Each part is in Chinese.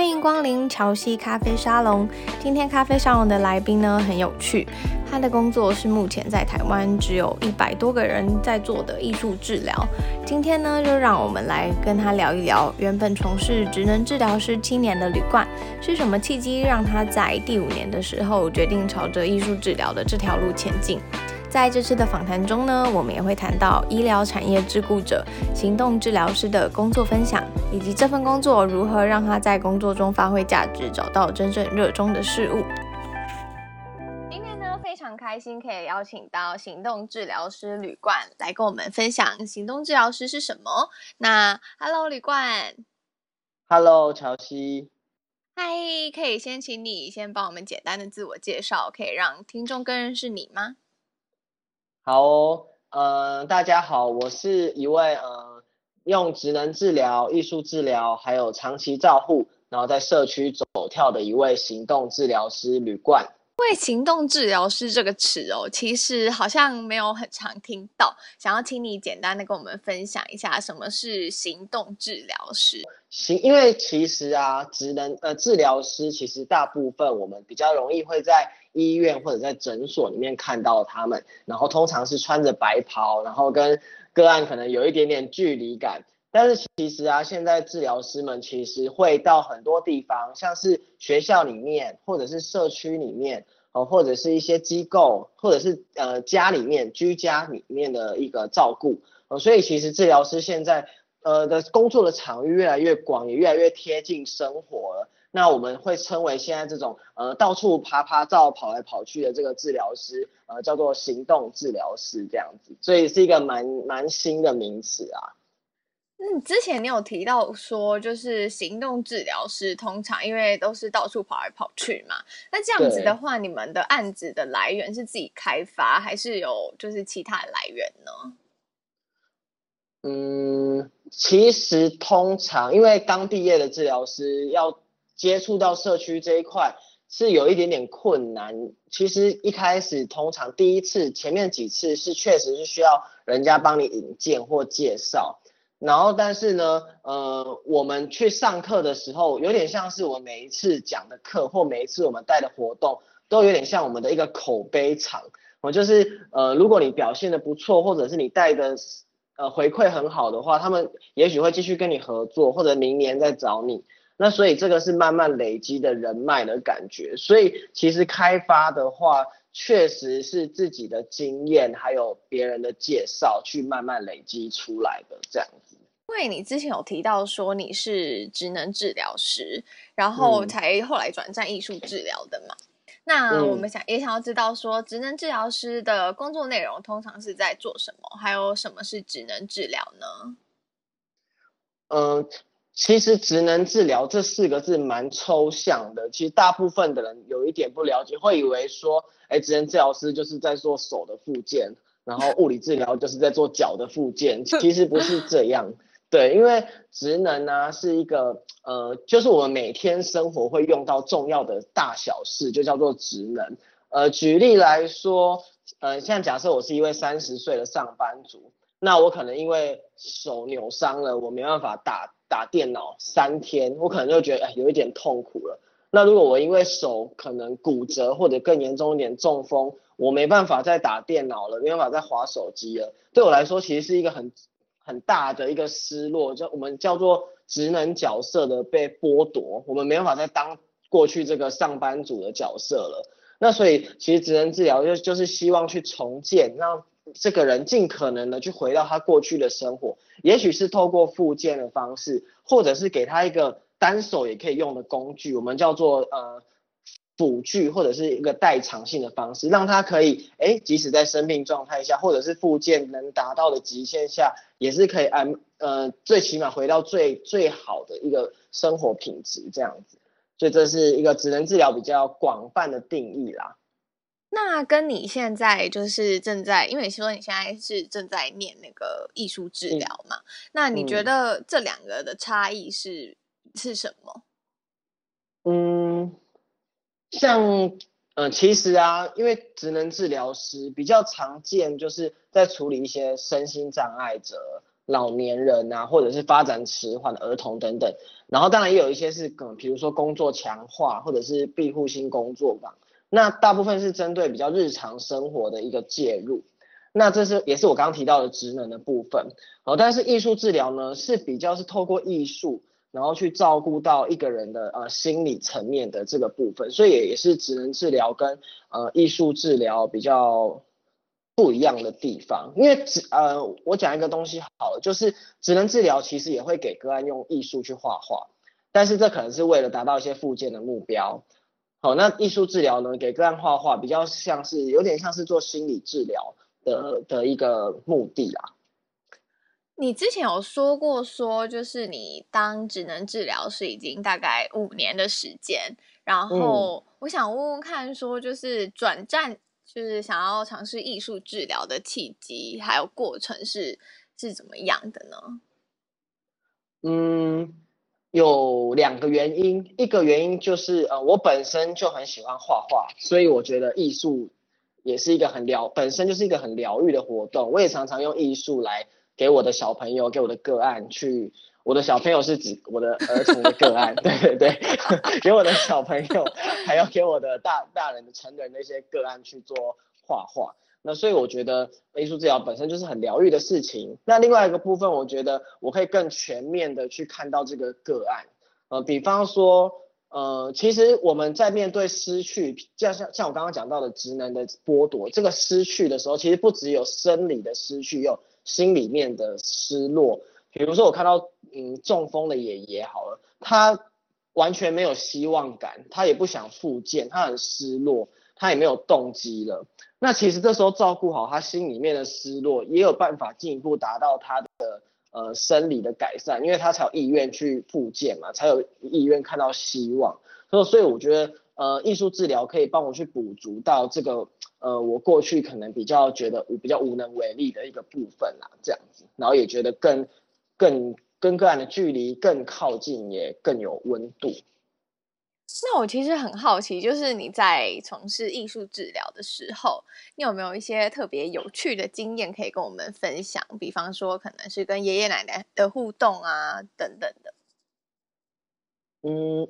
欢迎光临乔西咖啡沙龙。今天咖啡沙龙的来宾呢，很有趣，他的工作是目前在台湾只有一百多个人在做的艺术治疗。今天呢，就让我们来跟他聊一聊，原本从事职能治疗师七年的吕冠，是什么契机让他在第五年的时候决定朝着艺术治疗的这条路前进？在这次的访谈中呢，我们也会谈到医疗产业自雇者、行动治疗师的工作分享，以及这份工作如何让他在工作中发挥价值，找到真正热衷的事物。今天呢，非常开心可以邀请到行动治疗师吕冠来跟我们分享行动治疗师是什么。那，Hello，吕冠。Hello，乔西。嗨，可以先请你先帮我们简单的自我介绍，可以让听众更认识你吗？好哦，呃，大家好，我是一位呃用职能治疗、艺术治疗还有长期照护，然后在社区走跳的一位行动治疗师吕冠。为行动治疗师这个词哦，其实好像没有很常听到，想要请你简单的跟我们分享一下什么是行动治疗师。行，因为其实啊，职能呃治疗师其实大部分我们比较容易会在医院或者在诊所里面看到他们，然后通常是穿着白袍，然后跟个案可能有一点点距离感。但是其实啊，现在治疗师们其实会到很多地方，像是学校里面，或者是社区里面，哦，或者是一些机构，或者是呃家里面居家里面的一个照顾。哦，所以其实治疗师现在呃的工作的场域越来越广，也越来越贴近生活了。那我们会称为现在这种呃到处爬爬照、跑来跑去的这个治疗师，呃叫做行动治疗师这样子，所以是一个蛮蛮新的名词啊。嗯，之前你有提到说，就是行动治疗师通常因为都是到处跑来跑去嘛，那这样子的话，你们的案子的来源是自己开发，还是有就是其他的来源呢？嗯，其实通常因为刚毕业的治疗师要接触到社区这一块是有一点点困难。其实一开始通常第一次前面几次是确实是需要人家帮你引荐或介绍。然后，但是呢，呃，我们去上课的时候，有点像是我每一次讲的课或每一次我们带的活动，都有点像我们的一个口碑场。我就是，呃，如果你表现的不错，或者是你带的，呃，回馈很好的话，他们也许会继续跟你合作，或者明年再找你。那所以这个是慢慢累积的人脉的感觉。所以其实开发的话，确实是自己的经验，还有别人的介绍，去慢慢累积出来的这样子。因为你之前有提到说你是职能治疗师，然后才后来转战艺术治疗的嘛。嗯、那我们想也想要知道说，职能治疗师的工作内容通常是在做什么？还有什么是职能治疗呢？嗯、呃，其实职能治疗这四个字蛮抽象的，其实大部分的人有一点不了解，会以为说，哎，职能治疗师就是在做手的复健，然后物理治疗就是在做脚的复健，其实不是这样。对，因为职能呢、啊、是一个呃，就是我们每天生活会用到重要的大小事，就叫做职能。呃，举例来说，呃，像假设我是一位三十岁的上班族，那我可能因为手扭伤了，我没办法打打电脑三天，我可能就觉得哎有一点痛苦了。那如果我因为手可能骨折或者更严重一点中风，我没办法再打电脑了，没办法再滑手机了，对我来说其实是一个很。很大的一个失落，就我们叫做职能角色的被剥夺，我们没办法再当过去这个上班族的角色了。那所以其实职能治疗就就是希望去重建，让这个人尽可能的去回到他过去的生活，也许是透过复健的方式，或者是给他一个单手也可以用的工具，我们叫做呃。辅具或者是一个代偿性的方式，让他可以，哎，即使在生病状态下，或者是复健能达到的极限下，也是可以安，呃，最起码回到最最好的一个生活品质这样子。所以这是一个职能治疗比较广泛的定义啦。那跟你现在就是正在，因为你说你现在是正在念那个艺术治疗嘛，嗯、那你觉得这两个的差异是是什么？嗯。像，呃，其实啊，因为职能治疗师比较常见，就是在处理一些身心障碍者、老年人啊，或者是发展迟缓的儿童等等。然后当然也有一些是可能比如说工作强化或者是庇护性工作坊，那大部分是针对比较日常生活的一个介入。那这是也是我刚刚提到的职能的部分，哦，但是艺术治疗呢是比较是透过艺术，然后去照顾到一个人的呃心理层面的这个部分，所以也是职能治疗跟呃艺术治疗比较不一样的地方。因为职呃我讲一个东西好了，就是职能治疗其实也会给个案用艺术去画画，但是这可能是为了达到一些复健的目标。好，那艺术治疗呢给个案画画比较像是有点像是做心理治疗。的的一个目的啊，你之前有说过，说就是你当职能治疗师已经大概五年的时间，然后我想问问看，说就是转战，就是想要尝试艺术治疗的契机还有过程是是怎么样的呢？嗯，有两个原因，一个原因就是呃，我本身就很喜欢画画，所以我觉得艺术。也是一个很疗，本身就是一个很疗愈的活动。我也常常用艺术来给我的小朋友，给我的个案去。我的小朋友是指我的儿童的个案，对 对对，给我的小朋友，还要给我的大大人的成人的一些个案去做画画。那所以我觉得艺术治疗本身就是很疗愈的事情。那另外一个部分，我觉得我可以更全面的去看到这个个案。呃，比方说。呃，其实我们在面对失去，像像像我刚刚讲到的职能的剥夺，这个失去的时候，其实不只有生理的失去，有心里面的失落。比如说我看到嗯中风的爷爷好了，他完全没有希望感，他也不想复健，他很失落，他也没有动机了。那其实这时候照顾好他心里面的失落，也有办法进一步达到他的。呃，生理的改善，因为他才有意愿去复健嘛，才有意愿看到希望。所以，所以我觉得，呃，艺术治疗可以帮我去补足到这个，呃，我过去可能比较觉得我比较无能为力的一个部分啦，这样子，然后也觉得更更跟个案的距离更靠近，也更有温度。那我其实很好奇，就是你在从事艺术治疗的时候，你有没有一些特别有趣的经验可以跟我们分享？比方说，可能是跟爷爷奶奶的互动啊，等等的。嗯，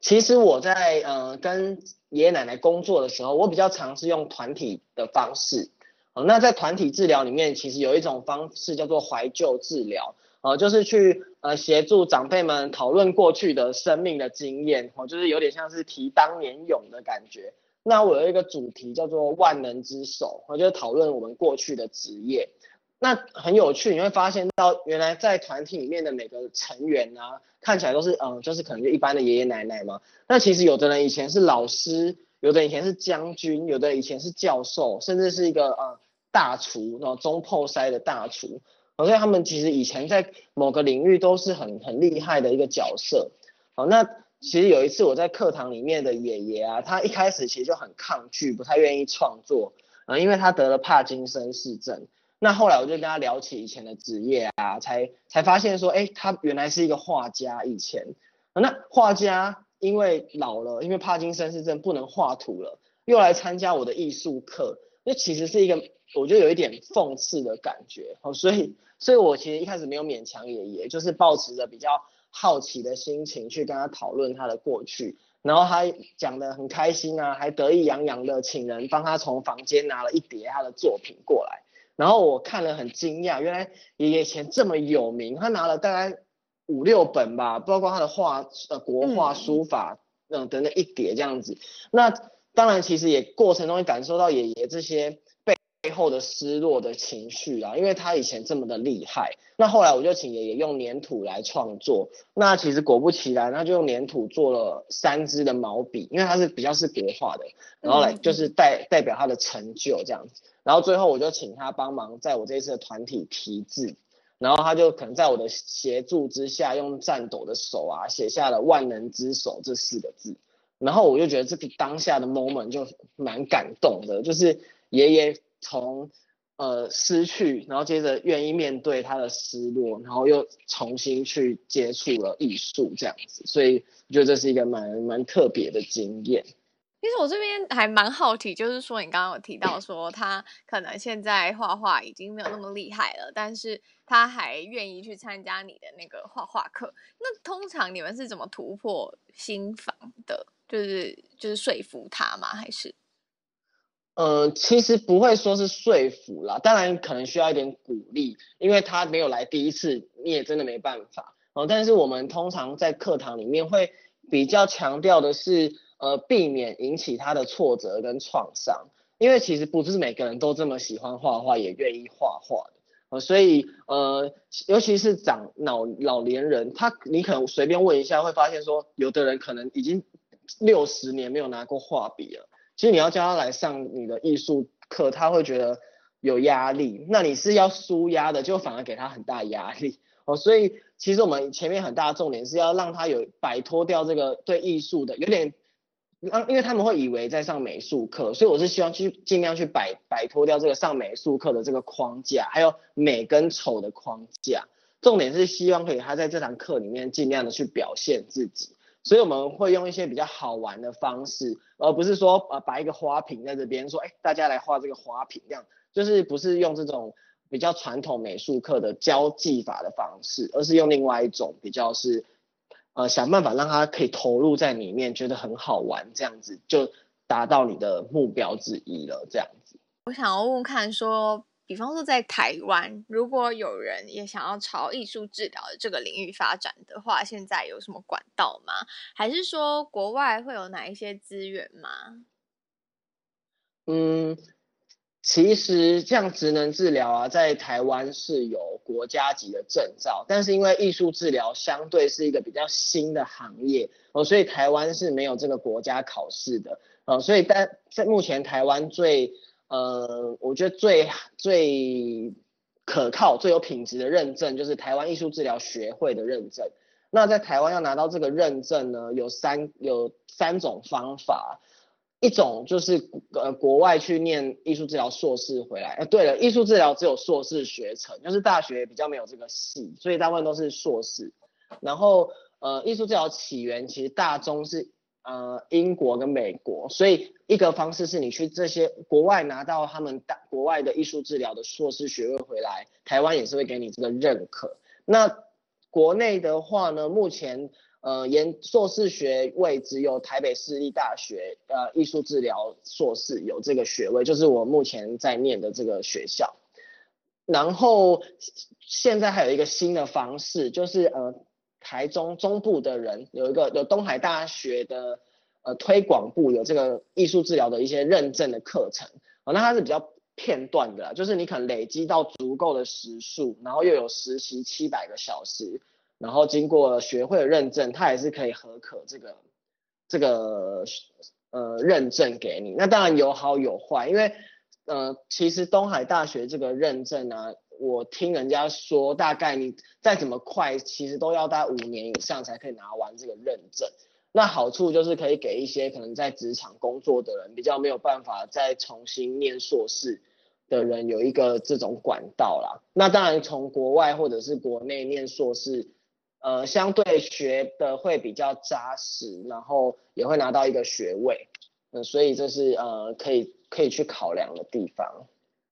其实我在呃跟爷爷奶奶工作的时候，我比较尝试用团体的方式。哦，那在团体治疗里面，其实有一种方式叫做怀旧治疗。呃，就是去呃协助长辈们讨论过去的生命的经验，哦，就是有点像是提当年勇的感觉。那我有一个主题叫做万能之手，我就是讨论我们过去的职业。那很有趣，你会发现到原来在团体里面的每个成员啊，看起来都是嗯，就是可能就一般的爷爷奶奶嘛。那其实有的人以前是老师，有的以前是将军，有的以前是教授，甚至是一个呃大厨，然后中破塞的大厨。所以他们其实以前在某个领域都是很很厉害的一个角色。好，那其实有一次我在课堂里面的爷爷啊，他一开始其实就很抗拒，不太愿意创作啊，因为他得了帕金森氏症。那后来我就跟他聊起以前的职业啊，才才发现说，哎，他原来是一个画家。以前，那画家因为老了，因为帕金森氏症不能画图了，又来参加我的艺术课，那其实是一个。我就有一点讽刺的感觉，哦，所以，所以我其实一开始没有勉强爷爷，就是抱持着比较好奇的心情去跟他讨论他的过去，然后他讲得很开心啊，还得意洋洋的请人帮他从房间拿了一叠他的作品过来，然后我看了很惊讶，原来爷爷以前这么有名，他拿了大概五六本吧，包括他的画，呃，国画、书法，嗯，等等一叠这样子，那当然其实也过程中也感受到爷爷这些。背后的失落的情绪啊，因为他以前这么的厉害，那后来我就请爷爷用粘土来创作，那其实果不其然，他就用粘土做了三支的毛笔，因为他是比较是国画的，然后来就是代代表他的成就这样子，然后最后我就请他帮忙在我这一次的团体题字，然后他就可能在我的协助之下，用颤抖的手啊写下了万能之手这四个字，然后我就觉得这个当下的 moment 就蛮感动的，就是爷爷。从呃失去，然后接着愿意面对他的失落，然后又重新去接触了艺术这样子，所以我觉得这是一个蛮蛮特别的经验。其实我这边还蛮好奇，就是说你刚刚有提到说他可能现在画画已经没有那么厉害了，但是他还愿意去参加你的那个画画课。那通常你们是怎么突破心防的？就是就是说服他吗？还是？呃，其实不会说是说服啦，当然可能需要一点鼓励，因为他没有来第一次，你也真的没办法。哦、呃，但是我们通常在课堂里面会比较强调的是。呃，避免引起他的挫折跟创伤，因为其实不是每个人都这么喜欢画画，也愿意画画的，呃，所以呃，尤其是长老老年人，他你可能随便问一下，会发现说，有的人可能已经六十年没有拿过画笔了。其实你要叫他来上你的艺术课，他会觉得有压力。那你是要舒压的，就反而给他很大压力。哦，所以其实我们前面很大的重点是要让他有摆脱掉这个对艺术的有点。让因为他们会以为在上美术课，所以我是希望去尽量去摆摆脱掉这个上美术课的这个框架，还有美跟丑的框架。重点是希望可以他在这堂课里面尽量的去表现自己，所以我们会用一些比较好玩的方式，而不是说呃摆一个花瓶在这边说，哎，大家来画这个花瓶这样，就是不是用这种比较传统美术课的教技法的方式，而是用另外一种比较是。呃，想办法让他可以投入在里面，觉得很好玩，这样子就达到你的目标之一了。这样子，我想要问看，说比方说在台湾，如果有人也想要朝艺术治疗的这个领域发展的话，现在有什么管道吗？还是说国外会有哪一些资源吗？嗯。其实像职能治疗啊，在台湾是有国家级的证照，但是因为艺术治疗相对是一个比较新的行业哦，所以台湾是没有这个国家考试的哦，所以但在目前台湾最呃，我觉得最最可靠、最有品质的认证就是台湾艺术治疗学会的认证。那在台湾要拿到这个认证呢，有三有三种方法。一种就是呃国外去念艺术治疗硕士回来，呃对了，艺术治疗只有硕士学程，就是大学比较没有这个系，所以大部分都是硕士。然后呃艺术治疗起源其实大中是呃英国跟美国，所以一个方式是你去这些国外拿到他们大国外的艺术治疗的硕士学位回来，台湾也是会给你这个认可。那国内的话呢，目前。呃，研硕士学位只有台北市立大学呃艺术治疗硕士有这个学位，就是我目前在念的这个学校。然后现在还有一个新的方式，就是呃台中中部的人有一个有东海大学的呃推广部有这个艺术治疗的一些认证的课程，哦，那它是比较片段的，就是你可能累积到足够的时数，然后又有实习七百个小时。然后经过学会认证，它也是可以核可这个这个呃认证给你。那当然有好有坏，因为呃其实东海大学这个认证呢、我听人家说，大概你再怎么快，其实都要大概五年以上才可以拿完这个认证。那好处就是可以给一些可能在职场工作的人，比较没有办法再重新念硕士的人，有一个这种管道啦。那当然从国外或者是国内念硕士。呃，相对学的会比较扎实，然后也会拿到一个学位，嗯，所以这是呃可以可以去考量的地方。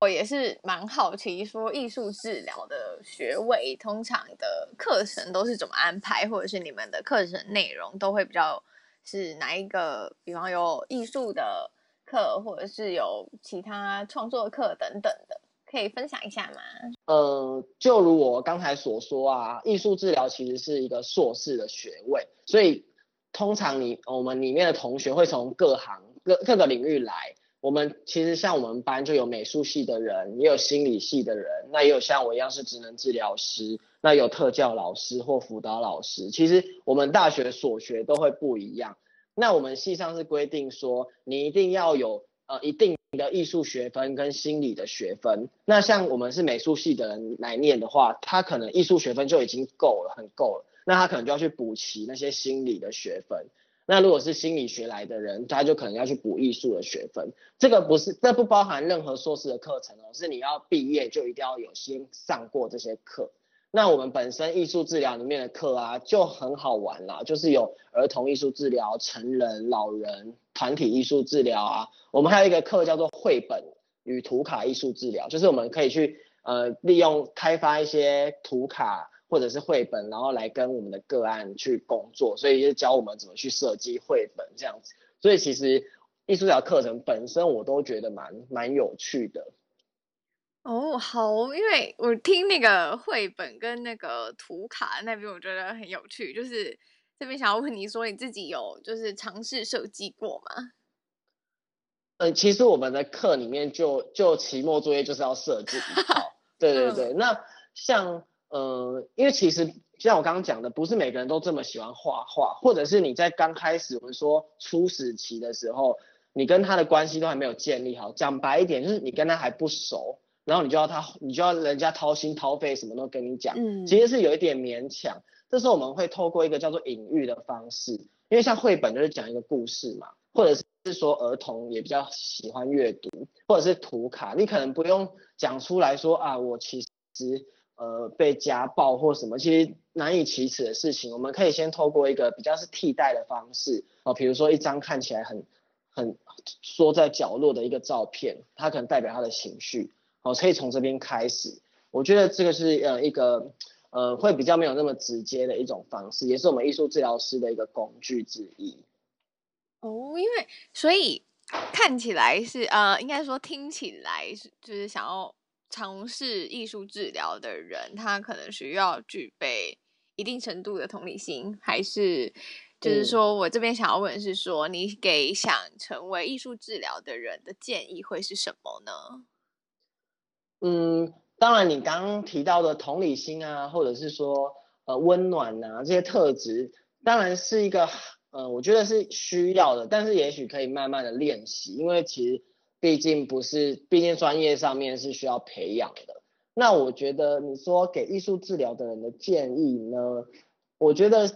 我也是蛮好奇，说艺术治疗的学位通常的课程都是怎么安排，或者是你们的课程内容都会比较是哪一个？比方有艺术的课，或者是有其他创作课等等的。可以分享一下吗？呃，就如我刚才所说啊，艺术治疗其实是一个硕士的学位，所以通常你我们里面的同学会从各行各各个领域来。我们其实像我们班就有美术系的人，也有心理系的人，那也有像我一样是职能治疗师，那有特教老师或辅导老师。其实我们大学所学都会不一样。那我们系上是规定说，你一定要有呃一定。的艺术学分跟心理的学分，那像我们是美术系的人来念的话，他可能艺术学分就已经够了，很够了。那他可能就要去补齐那些心理的学分。那如果是心理学来的人，他就可能要去补艺术的学分。这个不是，这不包含任何硕士的课程哦，是你要毕业就一定要有先上过这些课。那我们本身艺术治疗里面的课啊，就很好玩啦，就是有儿童艺术治疗、成人、老人、团体艺术治疗啊。我们还有一个课叫做绘本与图卡艺术治疗，就是我们可以去呃利用开发一些图卡或者是绘本，然后来跟我们的个案去工作，所以就教我们怎么去设计绘本这样子。所以其实艺术治疗课程本身我都觉得蛮蛮有趣的。哦，好，因为我听那个绘本跟那个图卡那边，我觉得很有趣。就是这边想要问你说，你自己有就是尝试设计过吗？嗯，其实我们的课里面就就期末作业就是要设计一套。对对对，嗯、那像呃，因为其实像我刚刚讲的，不是每个人都这么喜欢画画，或者是你在刚开始我们说初始期的时候，你跟他的关系都还没有建立好。讲白一点，就是你跟他还不熟。然后你就要他，你就要人家掏心掏肺，什么都跟你讲，嗯，其实是有一点勉强。这时候我们会透过一个叫做隐喻的方式，因为像绘本就是讲一个故事嘛，或者是说儿童也比较喜欢阅读，或者是图卡，你可能不用讲出来说啊，我其实呃被家暴或什么，其实难以启齿的事情，我们可以先透过一个比较是替代的方式哦，比如说一张看起来很很缩在角落的一个照片，它可能代表他的情绪。哦，可以从这边开始，我觉得这个是呃一个呃会比较没有那么直接的一种方式，也是我们艺术治疗师的一个工具之一。哦，因为所以看起来是呃，应该说听起来是就是想要尝试艺术治疗的人，他可能需要具备一定程度的同理心，还是就是说我这边想要问的是说，你给想成为艺术治疗的人的建议会是什么呢？嗯，当然，你刚刚提到的同理心啊，或者是说呃温暖啊这些特质，当然是一个呃我觉得是需要的，但是也许可以慢慢的练习，因为其实毕竟不是，毕竟专业上面是需要培养的。那我觉得你说给艺术治疗的人的建议呢，我觉得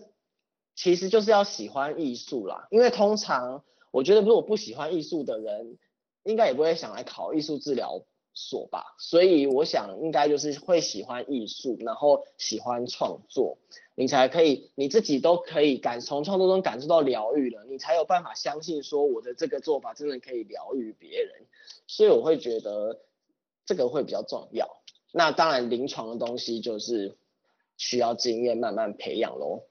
其实就是要喜欢艺术啦，因为通常我觉得如果不喜欢艺术的人，应该也不会想来考艺术治疗所吧，所以我想应该就是会喜欢艺术，然后喜欢创作，你才可以你自己都可以感从创作中感受到疗愈了，你才有办法相信说我的这个做法真的可以疗愈别人，所以我会觉得这个会比较重要。那当然临床的东西就是需要经验慢慢培养喽。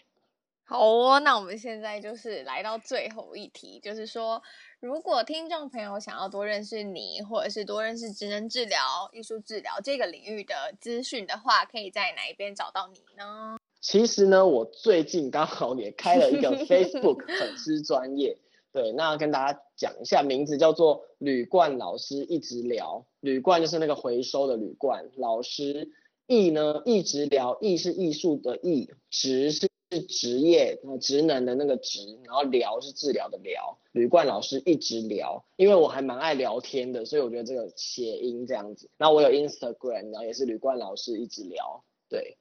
好哦，那我们现在就是来到最后一题，就是说，如果听众朋友想要多认识你，或者是多认识职能治疗、艺术治疗这个领域的资讯的话，可以在哪一边找到你呢？其实呢，我最近刚好也开了一个 Facebook 粉丝专业，对，那跟大家讲一下，名字叫做铝罐老师一直聊，铝罐就是那个回收的铝罐，老师艺呢一直聊，艺是艺术的艺，职是。是职业，职能的那个职，然后聊是治疗的聊。吕冠老师一直聊，因为我还蛮爱聊天的，所以我觉得这个谐音这样子。然后我有 Instagram，然后也是吕冠老师一直聊。对，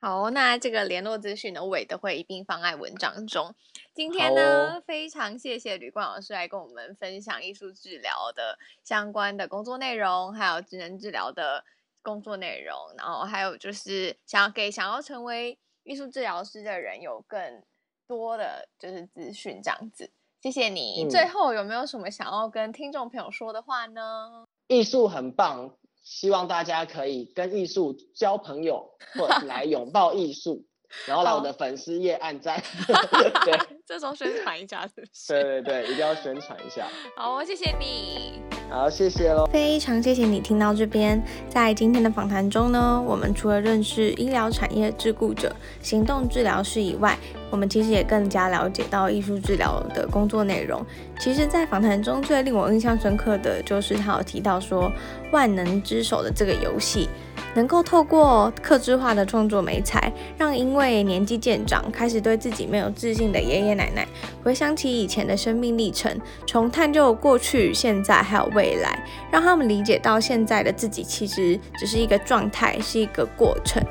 好，那这个联络资讯呢，我也都会一并放在文章中。今天呢，哦、非常谢谢吕冠老师来跟我们分享艺术治疗的相关的工作内容，还有职能治疗的工作内容，然后还有就是想要给想要成为。艺术治疗师的人有更多的就是资讯这样子，谢谢你。嗯、最后有没有什么想要跟听众朋友说的话呢？艺术很棒，希望大家可以跟艺术交朋友，或者 来拥抱艺术。然后来我的粉丝页按赞，对，这时候宣传一下是不是？对对对，一定要宣传一下。好，谢谢你。好，谢谢喽。非常谢谢你听到这边。在今天的访谈中呢，我们除了认识医疗产业自雇者、行动治疗师以外，我们其实也更加了解到艺术治疗的工作内容。其实，在访谈中最令我印象深刻的就是他有提到说，万能之手的这个游戏。能够透过客制化的创作美彩，让因为年纪渐长开始对自己没有自信的爷爷奶奶，回想起以前的生命历程，从探究过去、现在还有未来，让他们理解到现在的自己其实只是一个状态，是一个过程，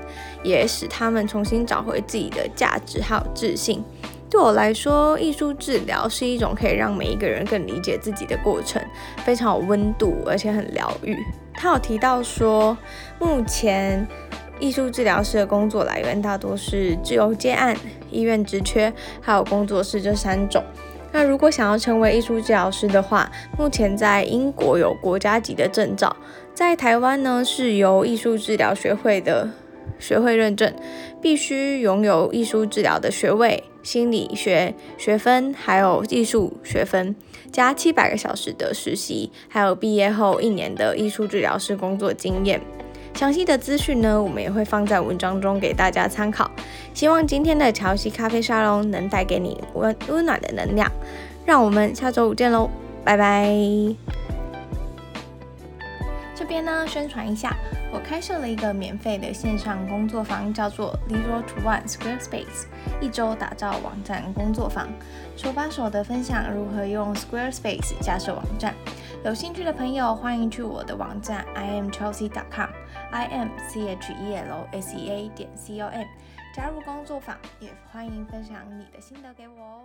也使他们重新找回自己的价值还有自信。对我来说，艺术治疗是一种可以让每一个人更理解自己的过程，非常有温度，而且很疗愈。他有提到说，目前艺术治疗师的工作来源大多是自由接案、医院职缺，还有工作室这三种。那如果想要成为艺术治疗师的话，目前在英国有国家级的证照，在台湾呢是由艺术治疗学会的学会认证，必须拥有艺术治疗的学位、心理学学分，还有艺术学分，加七百个小时的实习，还有毕业后一年的艺术治疗师工作经验。详细的资讯呢，我们也会放在文章中给大家参考。希望今天的乔西咖啡沙龙能带给你温温暖的能量。让我们下周五见喽，拜拜。这边呢，宣传一下，我开设了一个免费的线上工作坊，叫做 Zero to One Squarespace，一周打造网站工作坊，手把手的分享如何用 Squarespace 架设网站。有兴趣的朋友，欢迎去我的网站 imchelsea 点 com imchelsea 点 com 加入工作坊，也欢迎分享你的心得给我哦。